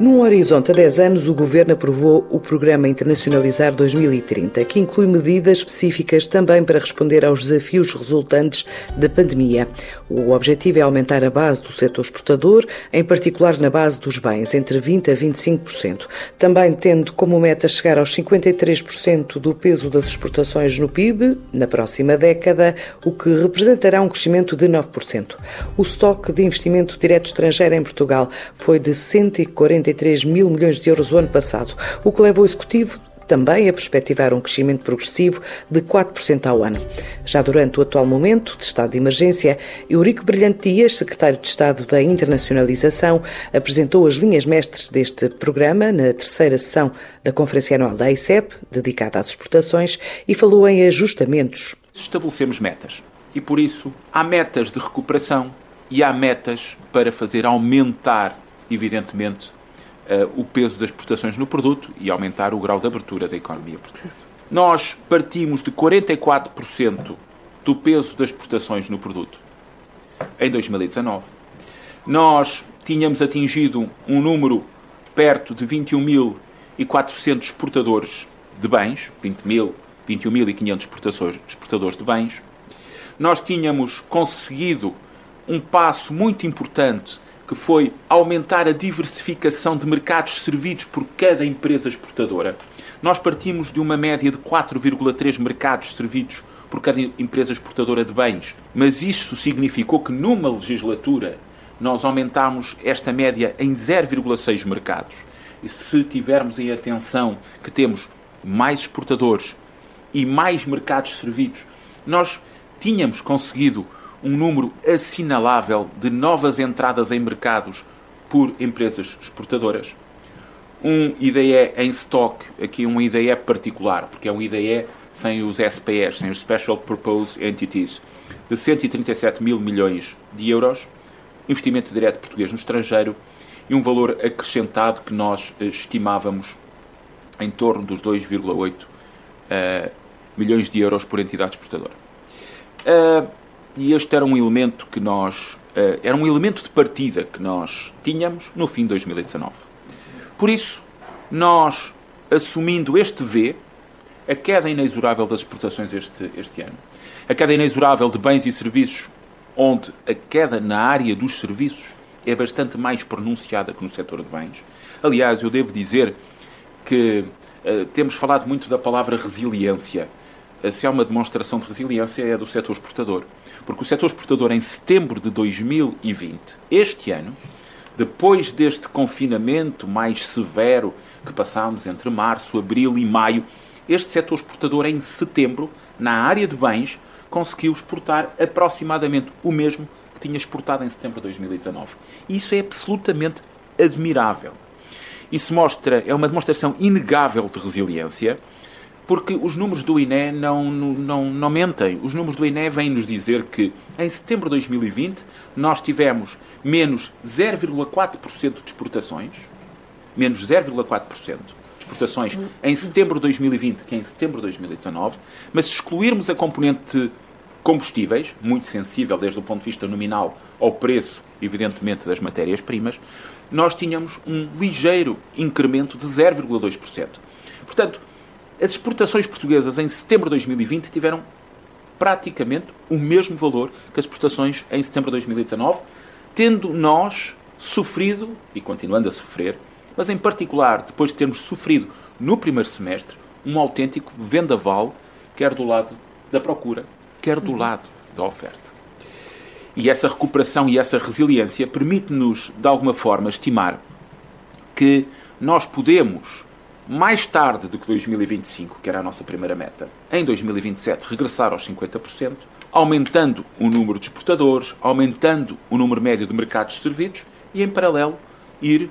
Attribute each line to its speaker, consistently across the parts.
Speaker 1: Num horizonte a 10 anos, o Governo aprovou o Programa Internacionalizar 2030, que inclui medidas específicas também para responder aos desafios resultantes da pandemia. O objetivo é aumentar a base do setor exportador, em particular na base dos bens, entre 20% a 25%. Também tendo como meta chegar aos 53% do peso das exportações no PIB na próxima década, o que representará um crescimento de 9%. O estoque de investimento direto estrangeiro em Portugal foi de 140 43 mil milhões de euros o ano passado, o que leva o Executivo também a perspectivar um crescimento progressivo de 4% ao ano. Já durante o atual momento de estado de emergência, Eurico Brilhante Dias, secretário de Estado da Internacionalização, apresentou as linhas mestres deste programa na terceira sessão da Conferência Anual da ICEP, dedicada às exportações, e falou em ajustamentos.
Speaker 2: Estabelecemos metas e, por isso, há metas de recuperação e há metas para fazer aumentar, evidentemente, o peso das exportações no produto e aumentar o grau de abertura da economia portuguesa. Nós partimos de 44% do peso das exportações no produto em 2019. Nós tínhamos atingido um número perto de 21.400 exportadores de bens, 20 mil, 21.500 exportadores de bens. Nós tínhamos conseguido um passo muito importante que foi aumentar a diversificação de mercados servidos por cada empresa exportadora. Nós partimos de uma média de 4,3 mercados servidos por cada empresa exportadora de bens, mas isso significou que numa legislatura nós aumentámos esta média em 0,6 mercados. E se tivermos em atenção que temos mais exportadores e mais mercados servidos, nós tínhamos conseguido um número assinalável de novas entradas em mercados por empresas exportadoras. Um IDE em stock, aqui um IDE particular, porque é um IDE sem os SPEs, sem os Special Purpose Entities, de 137 mil milhões de euros, investimento direto português no estrangeiro e um valor acrescentado que nós eh, estimávamos em torno dos 2,8 uh, eh, milhões de euros por entidade exportadora. Uh, e este era um elemento que nós. Uh, era um elemento de partida que nós tínhamos no fim de 2019. Por isso, nós, assumindo este V, a queda inexorável das exportações este, este ano, a queda inexorável de bens e serviços, onde a queda na área dos serviços é bastante mais pronunciada que no setor de bens. Aliás, eu devo dizer que uh, temos falado muito da palavra resiliência se há uma demonstração de resiliência é do setor exportador. Porque o setor exportador, em setembro de 2020, este ano, depois deste confinamento mais severo que passámos entre março, abril e maio, este setor exportador, em setembro, na área de bens, conseguiu exportar aproximadamente o mesmo que tinha exportado em setembro de 2019. Isso é absolutamente admirável. Isso mostra, é uma demonstração inegável de resiliência porque os números do INE não, não, não mentem. Os números do INE vêm nos dizer que em setembro de 2020 nós tivemos menos 0,4% de exportações, menos 0,4% de exportações em setembro de 2020 que em setembro de 2019, mas se excluirmos a componente combustíveis, muito sensível desde o ponto de vista nominal ao preço, evidentemente, das matérias-primas, nós tínhamos um ligeiro incremento de 0,2%. Portanto, as exportações portuguesas em setembro de 2020 tiveram praticamente o mesmo valor que as exportações em setembro de 2019, tendo nós sofrido, e continuando a sofrer, mas em particular depois de termos sofrido no primeiro semestre, um autêntico vendaval, quer do lado da procura, quer do lado da oferta. E essa recuperação e essa resiliência permite-nos, de alguma forma, estimar que nós podemos mais tarde do que 2025, que era a nossa primeira meta, em 2027 regressar aos 50%, aumentando o número de exportadores, aumentando o número médio de mercados servidos e, em paralelo, ir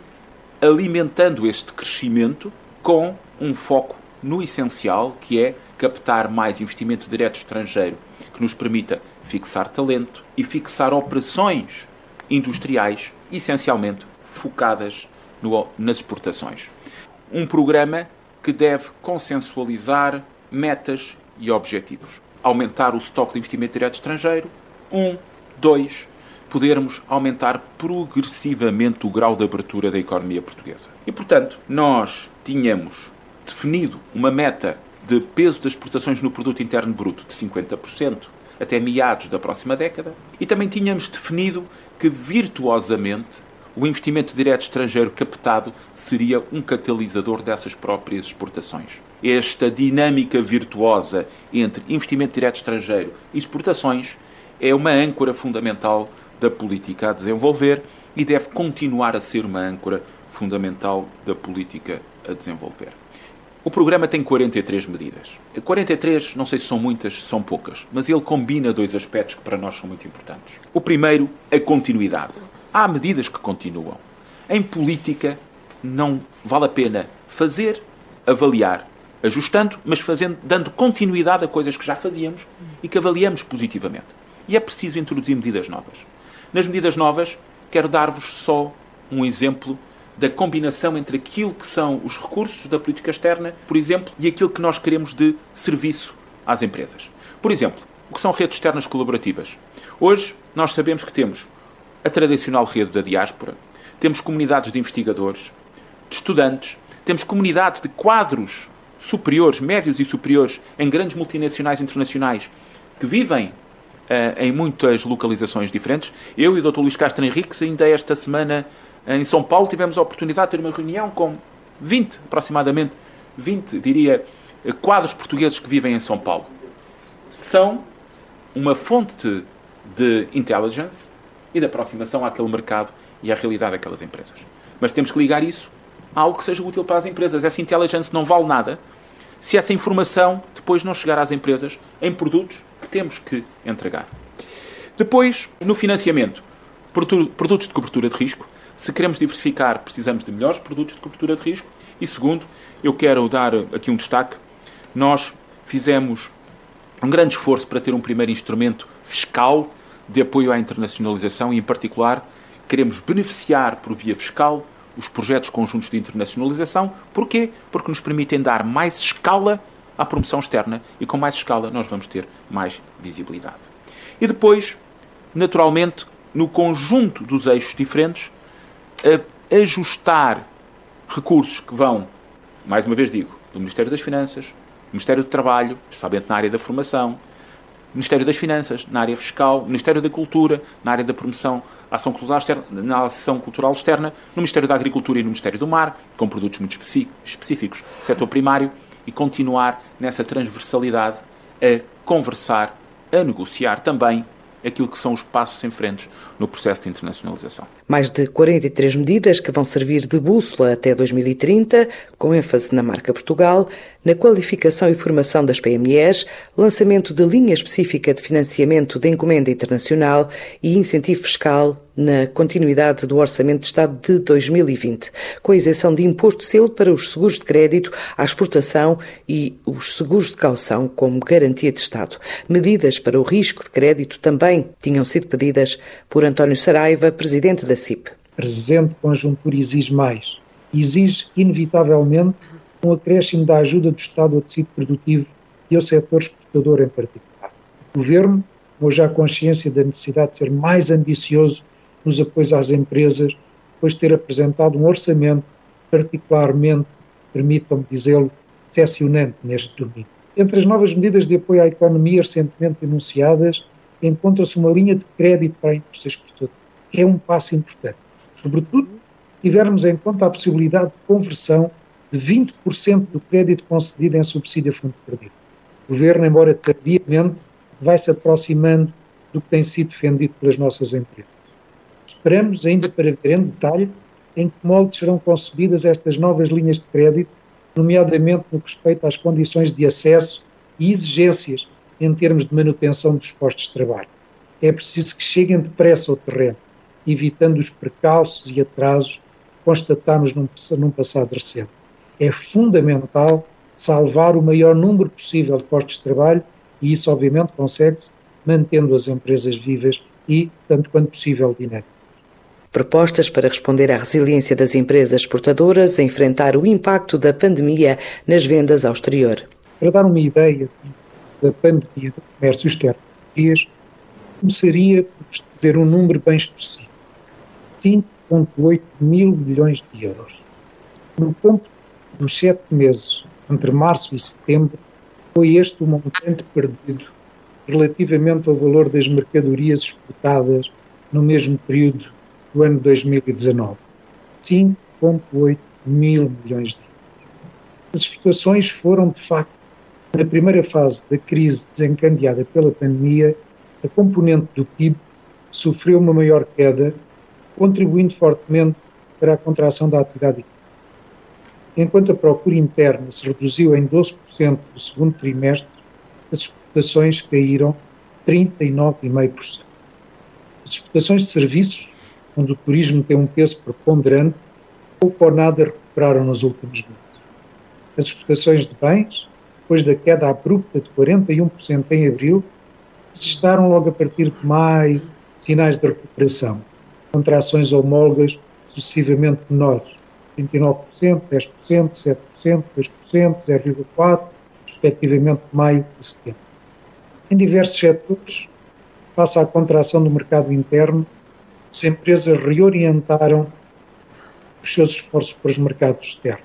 Speaker 2: alimentando este crescimento com um foco no essencial, que é captar mais investimento direto estrangeiro que nos permita fixar talento e fixar operações industriais essencialmente focadas no, nas exportações um programa que deve consensualizar metas e objetivos. Aumentar o estoque de investimento direto estrangeiro. Um. Dois. podermos aumentar progressivamente o grau de abertura da economia portuguesa. E, portanto, nós tínhamos definido uma meta de peso das exportações no produto interno bruto de 50% até meados da próxima década e também tínhamos definido que virtuosamente o investimento direto estrangeiro captado seria um catalisador dessas próprias exportações. Esta dinâmica virtuosa entre investimento direto estrangeiro e exportações é uma âncora fundamental da política a desenvolver e deve continuar a ser uma âncora fundamental da política a desenvolver. O programa tem 43 medidas. 43, não sei se são muitas, se são poucas, mas ele combina dois aspectos que para nós são muito importantes. O primeiro, a continuidade. Há medidas que continuam. Em política, não vale a pena fazer, avaliar, ajustando, mas fazendo, dando continuidade a coisas que já fazíamos e que avaliamos positivamente. E é preciso introduzir medidas novas. Nas medidas novas, quero dar-vos só um exemplo da combinação entre aquilo que são os recursos da política externa, por exemplo, e aquilo que nós queremos de serviço às empresas. Por exemplo, o que são redes externas colaborativas. Hoje, nós sabemos que temos a tradicional rede da diáspora, temos comunidades de investigadores, de estudantes, temos comunidades de quadros superiores, médios e superiores, em grandes multinacionais internacionais que vivem uh, em muitas localizações diferentes. Eu e o Dr. Luís Castro Henriques, ainda esta semana em São Paulo tivemos a oportunidade de ter uma reunião com 20, aproximadamente 20, diria, quadros portugueses que vivem em São Paulo. São uma fonte de intelligence e de aproximação àquele mercado e à realidade daquelas empresas. Mas temos que ligar isso a algo que seja útil para as empresas. Essa intelligence não vale nada se essa informação depois não chegar às empresas em produtos que temos que entregar. Depois, no financiamento, produtos de cobertura de risco. Se queremos diversificar, precisamos de melhores produtos de cobertura de risco. E segundo, eu quero dar aqui um destaque. Nós fizemos um grande esforço para ter um primeiro instrumento fiscal de apoio à internacionalização e, em particular, queremos beneficiar por via fiscal os projetos conjuntos de internacionalização. Porquê? Porque nos permitem dar mais escala à promoção externa e com mais escala nós vamos ter mais visibilidade. E depois, naturalmente, no conjunto dos eixos diferentes, ajustar recursos que vão, mais uma vez digo, do Ministério das Finanças, Ministério do Trabalho, especialmente na área da formação, Ministério das Finanças, na área fiscal, Ministério da Cultura, na área da promoção, ação cultural externa, na ação cultural externa, no Ministério da Agricultura e no Ministério do Mar, com produtos muito específicos, setor primário, e continuar nessa transversalidade a conversar, a negociar também aquilo que são os passos em frente no processo de internacionalização.
Speaker 1: Mais de 43 medidas que vão servir de bússola até 2030, com ênfase na marca Portugal, na qualificação e formação das PMEs, lançamento de linha específica de financiamento de encomenda internacional e incentivo fiscal na continuidade do Orçamento de Estado de 2020, com a isenção de imposto selo para os seguros de crédito à exportação e os seguros de caução como garantia de Estado. Medidas para o risco de crédito também tinham sido pedidas por António Saraiva, presidente da CIP.
Speaker 3: Presente conjuntura exige mais. Exige, inevitavelmente, um acréscimo da ajuda do Estado ao tecido produtivo e ao setor exportador em particular. O Governo tomou já consciência da necessidade de ser mais ambicioso nos apoios às empresas, depois de ter apresentado um orçamento particularmente, permitam-me dizê-lo, decepcionante neste domingo. Entre as novas medidas de apoio à economia recentemente enunciadas, encontra-se uma linha de crédito para a indústria exportadora. É um passo importante, sobretudo se tivermos em conta a possibilidade de conversão de 20% do crédito concedido em subsídio a fundo perdido. O Governo, embora tardiamente, vai se aproximando do que tem sido defendido pelas nossas empresas. Esperamos ainda para ver em detalhe em que moldes serão concebidas estas novas linhas de crédito, nomeadamente no que respeita às condições de acesso e exigências em termos de manutenção dos postos de trabalho. É preciso que cheguem depressa ao terreno, evitando os precalços e atrasos que constatamos num, num passado recente é fundamental salvar o maior número possível de postos de trabalho e isso, obviamente, consegue-se mantendo as empresas vivas e, tanto quanto possível, dinâmicas.
Speaker 1: Propostas para responder à resiliência das empresas exportadoras a enfrentar o impacto da pandemia nas vendas ao exterior.
Speaker 3: Para dar uma ideia da pandemia do comércio externo português, começaria por dizer um número bem específico: 5,8 mil milhões de euros. No ponto dos sete meses, entre março e setembro, foi este o montante perdido relativamente ao valor das mercadorias exportadas no mesmo período do ano 2019. 5,8 mil milhões de euros. As exportações foram, de facto, na primeira fase da crise desencadeada pela pandemia, a componente do PIB sofreu uma maior queda, contribuindo fortemente para a contração da atividade económica. Enquanto a procura interna se reduziu em 12% no segundo trimestre, as exportações caíram 39,5%. As exportações de serviços, onde o turismo tem um peso preponderante, pouco ou nada recuperaram nos últimos meses. As exportações de bens, depois da queda abrupta de 41% em abril, registaram logo a partir de maio sinais de recuperação, contrações homólogas sucessivamente menores, 29%, 10%, 7%, 2%, 0,4%, respectivamente maio e setembro. Em diversos setores, face à contração do mercado interno, as empresas reorientaram os seus esforços para os mercados externos,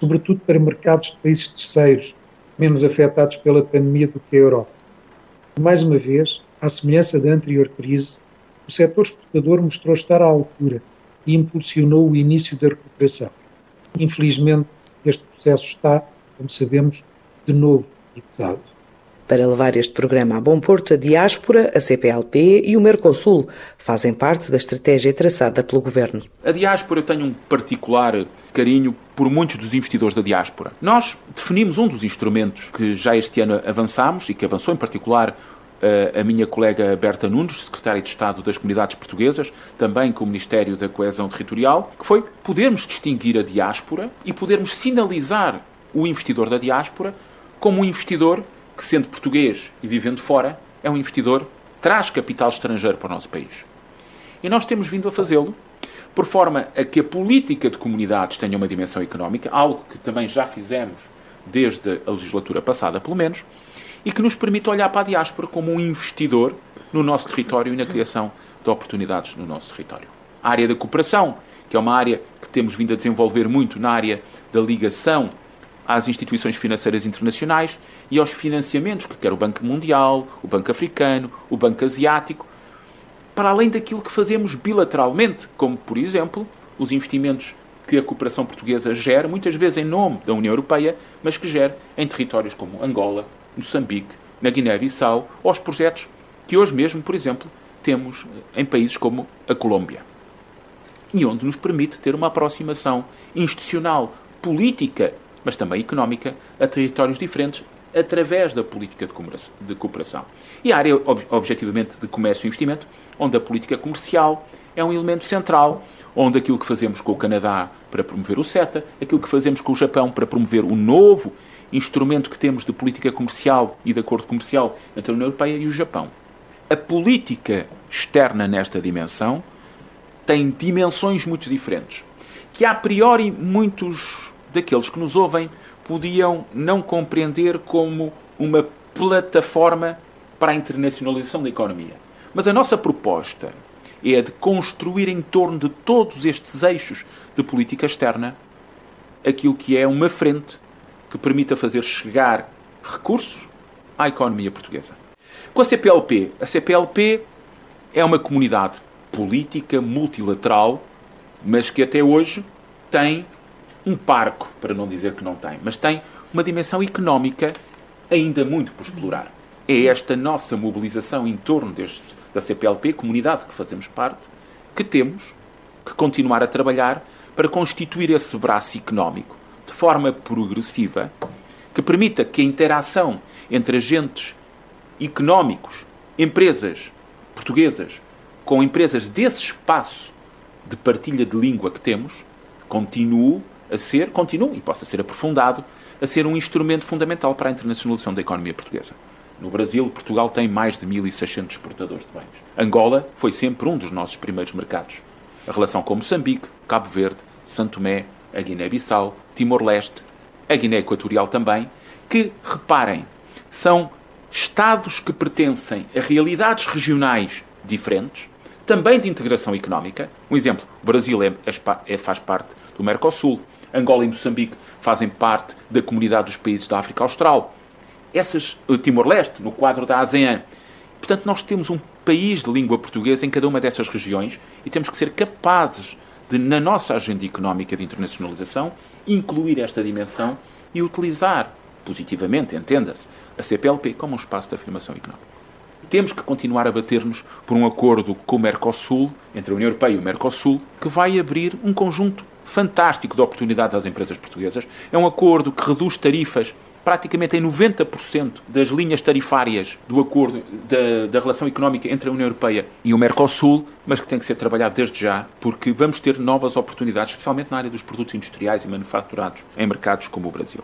Speaker 3: sobretudo para mercados de países terceiros, menos afetados pela pandemia do que a Europa. Mais uma vez, à semelhança da anterior crise, o setor exportador mostrou estar à altura e impulsionou o início da recuperação. Infelizmente, este processo está, como sabemos, de novo fixado.
Speaker 1: Para levar este programa a bom porto, a Diáspora, a CPLP e o Mercosul fazem parte da estratégia traçada pelo Governo.
Speaker 2: A Diáspora tem um particular carinho por muitos dos investidores da Diáspora. Nós definimos um dos instrumentos que já este ano avançamos e que avançou em particular a minha colega Berta Nunes, secretária de Estado das Comunidades Portuguesas, também com o Ministério da Coesão Territorial, que foi podermos distinguir a diáspora e podermos sinalizar o investidor da diáspora como um investidor que, sendo português e vivendo fora, é um investidor traz capital estrangeiro para o nosso país. E nós temos vindo a fazê-lo por forma a que a política de comunidades tenha uma dimensão económica, algo que também já fizemos desde a legislatura passada, pelo menos, e que nos permite olhar para a diáspora como um investidor no nosso território e na criação de oportunidades no nosso território. A área da cooperação, que é uma área que temos vindo a desenvolver muito na área da ligação às instituições financeiras internacionais e aos financiamentos que quer o Banco Mundial, o Banco Africano, o Banco Asiático, para além daquilo que fazemos bilateralmente, como, por exemplo, os investimentos que a cooperação portuguesa gera, muitas vezes em nome da União Europeia, mas que gera em territórios como Angola, Moçambique, na Guiné-Bissau, aos projetos que hoje mesmo, por exemplo, temos em países como a Colômbia. E onde nos permite ter uma aproximação institucional, política, mas também económica, a territórios diferentes através da política de cooperação. E a área, objetivamente, de comércio e investimento, onde a política comercial é um elemento central, onde aquilo que fazemos com o Canadá para promover o CETA, aquilo que fazemos com o Japão para promover o novo instrumento que temos de política comercial e de acordo comercial entre a União Europeia e o Japão. A política externa nesta dimensão tem dimensões muito diferentes, que a priori muitos daqueles que nos ouvem podiam não compreender como uma plataforma para a internacionalização da economia. Mas a nossa proposta é a de construir em torno de todos estes eixos de política externa aquilo que é uma frente que permita fazer chegar recursos à economia portuguesa. Com a CPLP, a CPLP é uma comunidade política multilateral, mas que até hoje tem um parco, para não dizer que não tem, mas tem uma dimensão económica ainda muito por explorar. É esta nossa mobilização em torno deste, da CPLP, comunidade que fazemos parte, que temos que continuar a trabalhar para constituir esse braço económico forma progressiva que permita que a interação entre agentes económicos, empresas portuguesas, com empresas desse espaço de partilha de língua que temos, continue a ser, continue e possa ser aprofundado, a ser um instrumento fundamental para a internacionalização da economia portuguesa. No Brasil, Portugal tem mais de 1.600 exportadores de bens. Angola foi sempre um dos nossos primeiros mercados. A relação com Moçambique, Cabo Verde, Santo Tomé, a Guiné-Bissau, Timor-Leste, a Guiné Equatorial também, que, reparem, são Estados que pertencem a realidades regionais diferentes, também de integração económica. Um exemplo: o Brasil é, é, faz parte do Mercosul, Angola e Moçambique fazem parte da comunidade dos países da África Austral. Essas, Timor-Leste, no quadro da ASEAN. Portanto, nós temos um país de língua portuguesa em cada uma dessas regiões e temos que ser capazes de, na nossa agenda económica de internacionalização, incluir esta dimensão e utilizar positivamente, entenda-se, a CPLP como um espaço de afirmação económica. Temos que continuar a bater-nos por um acordo com o Mercosul, entre a União Europeia e o Mercosul, que vai abrir um conjunto fantástico de oportunidades às empresas portuguesas. É um acordo que reduz tarifas praticamente em 90% das linhas tarifárias do acordo da, da, relação económica entre a União Europeia e o Mercosul, mas que tem que ser trabalhado desde já, porque vamos ter novas oportunidades, especialmente na área dos produtos industriais e manufaturados em mercados como o Brasil.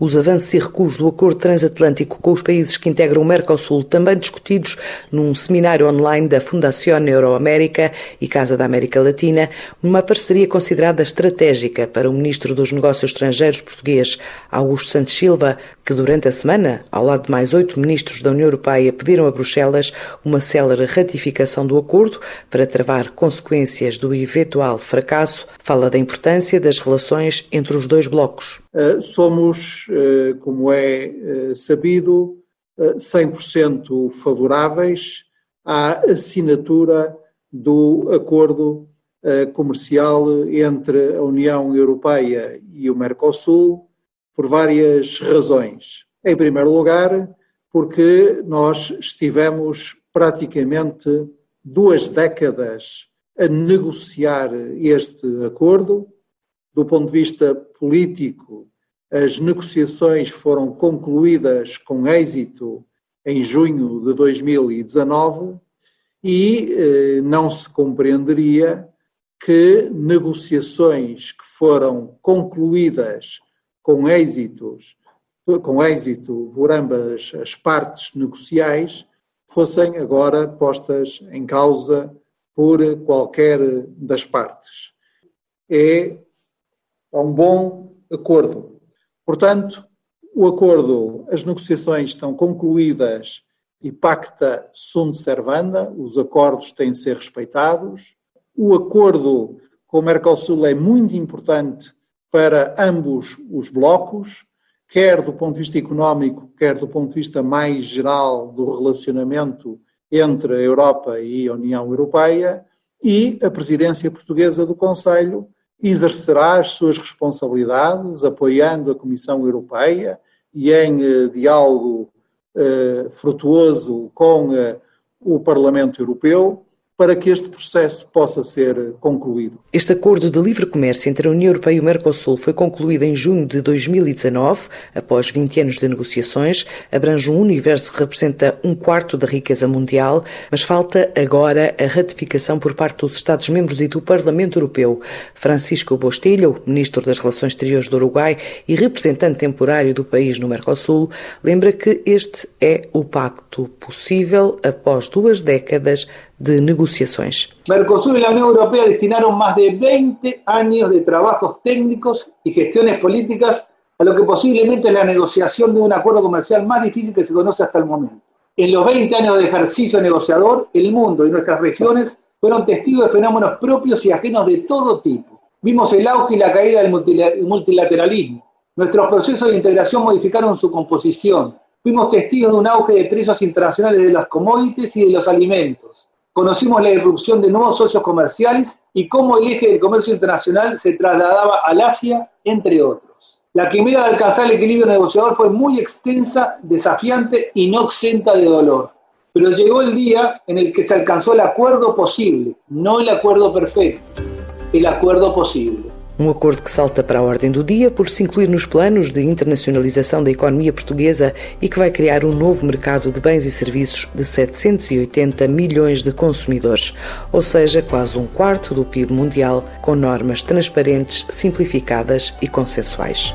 Speaker 1: Os avanços e recuos do acordo transatlântico com os países que integram o Mercosul, também discutidos num seminário online da Fundação Euroamérica e Casa da América Latina, numa parceria considerada estratégica para o ministro dos Negócios Estrangeiros português, Augusto Santos Silva, que durante a semana, ao lado de mais oito ministros da União Europeia, pediram a Bruxelas uma célere ratificação do acordo para travar consequências do eventual fracasso, fala da importância das relações entre os dois blocos.
Speaker 4: Eh, somos, eh, como é eh, sabido, 100% favoráveis à assinatura do acordo comercial entre a União Europeia e o Mercosul por várias razões. Em primeiro lugar, porque nós estivemos praticamente duas décadas a negociar este acordo do ponto de vista político, as negociações foram concluídas com êxito em junho de 2019 e eh, não se compreenderia que negociações que foram concluídas com êxitos com êxito por ambas as partes negociais fossem agora postas em causa por qualquer das partes. É a um bom acordo. Portanto, o acordo, as negociações estão concluídas e pacta sunt servanda, os acordos têm de ser respeitados. O acordo com o Mercosul é muito importante para ambos os blocos, quer do ponto de vista económico, quer do ponto de vista mais geral do relacionamento entre a Europa e a União Europeia, e a presidência portuguesa do Conselho exercerá as suas responsabilidades apoiando a Comissão Europeia e em eh, diálogo eh, frutuoso com eh, o Parlamento Europeu para que este processo possa ser concluído.
Speaker 1: Este acordo de livre comércio entre a União Europeia e o Mercosul foi concluído em junho de 2019, após 20 anos de negociações, abrange um universo que representa um quarto da riqueza mundial, mas falta agora a ratificação por parte dos Estados-membros e do Parlamento Europeu. Francisco Bostilho, ministro das Relações Exteriores do Uruguai e representante temporário do país no Mercosul, lembra que este é o pacto possível após duas décadas de negociaciones.
Speaker 5: Mercosur y la Unión Europea destinaron más de 20 años de trabajos técnicos y gestiones políticas a lo que posiblemente es la negociación de un acuerdo comercial más difícil que se conoce hasta el momento. En los 20 años de ejercicio negociador, el mundo y nuestras regiones fueron testigos de fenómenos propios y ajenos de todo tipo. Vimos el auge y la caída del multilateralismo. Nuestros procesos de integración modificaron su composición. Fuimos testigos de un auge de precios internacionales de las commodities y de los alimentos conocimos la irrupción de nuevos socios comerciales y cómo el eje del comercio internacional se trasladaba al Asia, entre otros. La quimera de alcanzar el equilibrio negociador fue muy extensa, desafiante y no exenta de dolor. Pero llegó el día en el que se alcanzó el acuerdo posible, no el acuerdo perfecto, el acuerdo posible.
Speaker 1: Um acordo que salta para a ordem do dia por se incluir nos planos de internacionalização da economia portuguesa e que vai criar um novo mercado de bens e serviços de 780 milhões de consumidores, ou seja, quase um quarto do PIB mundial, com normas transparentes, simplificadas e consensuais.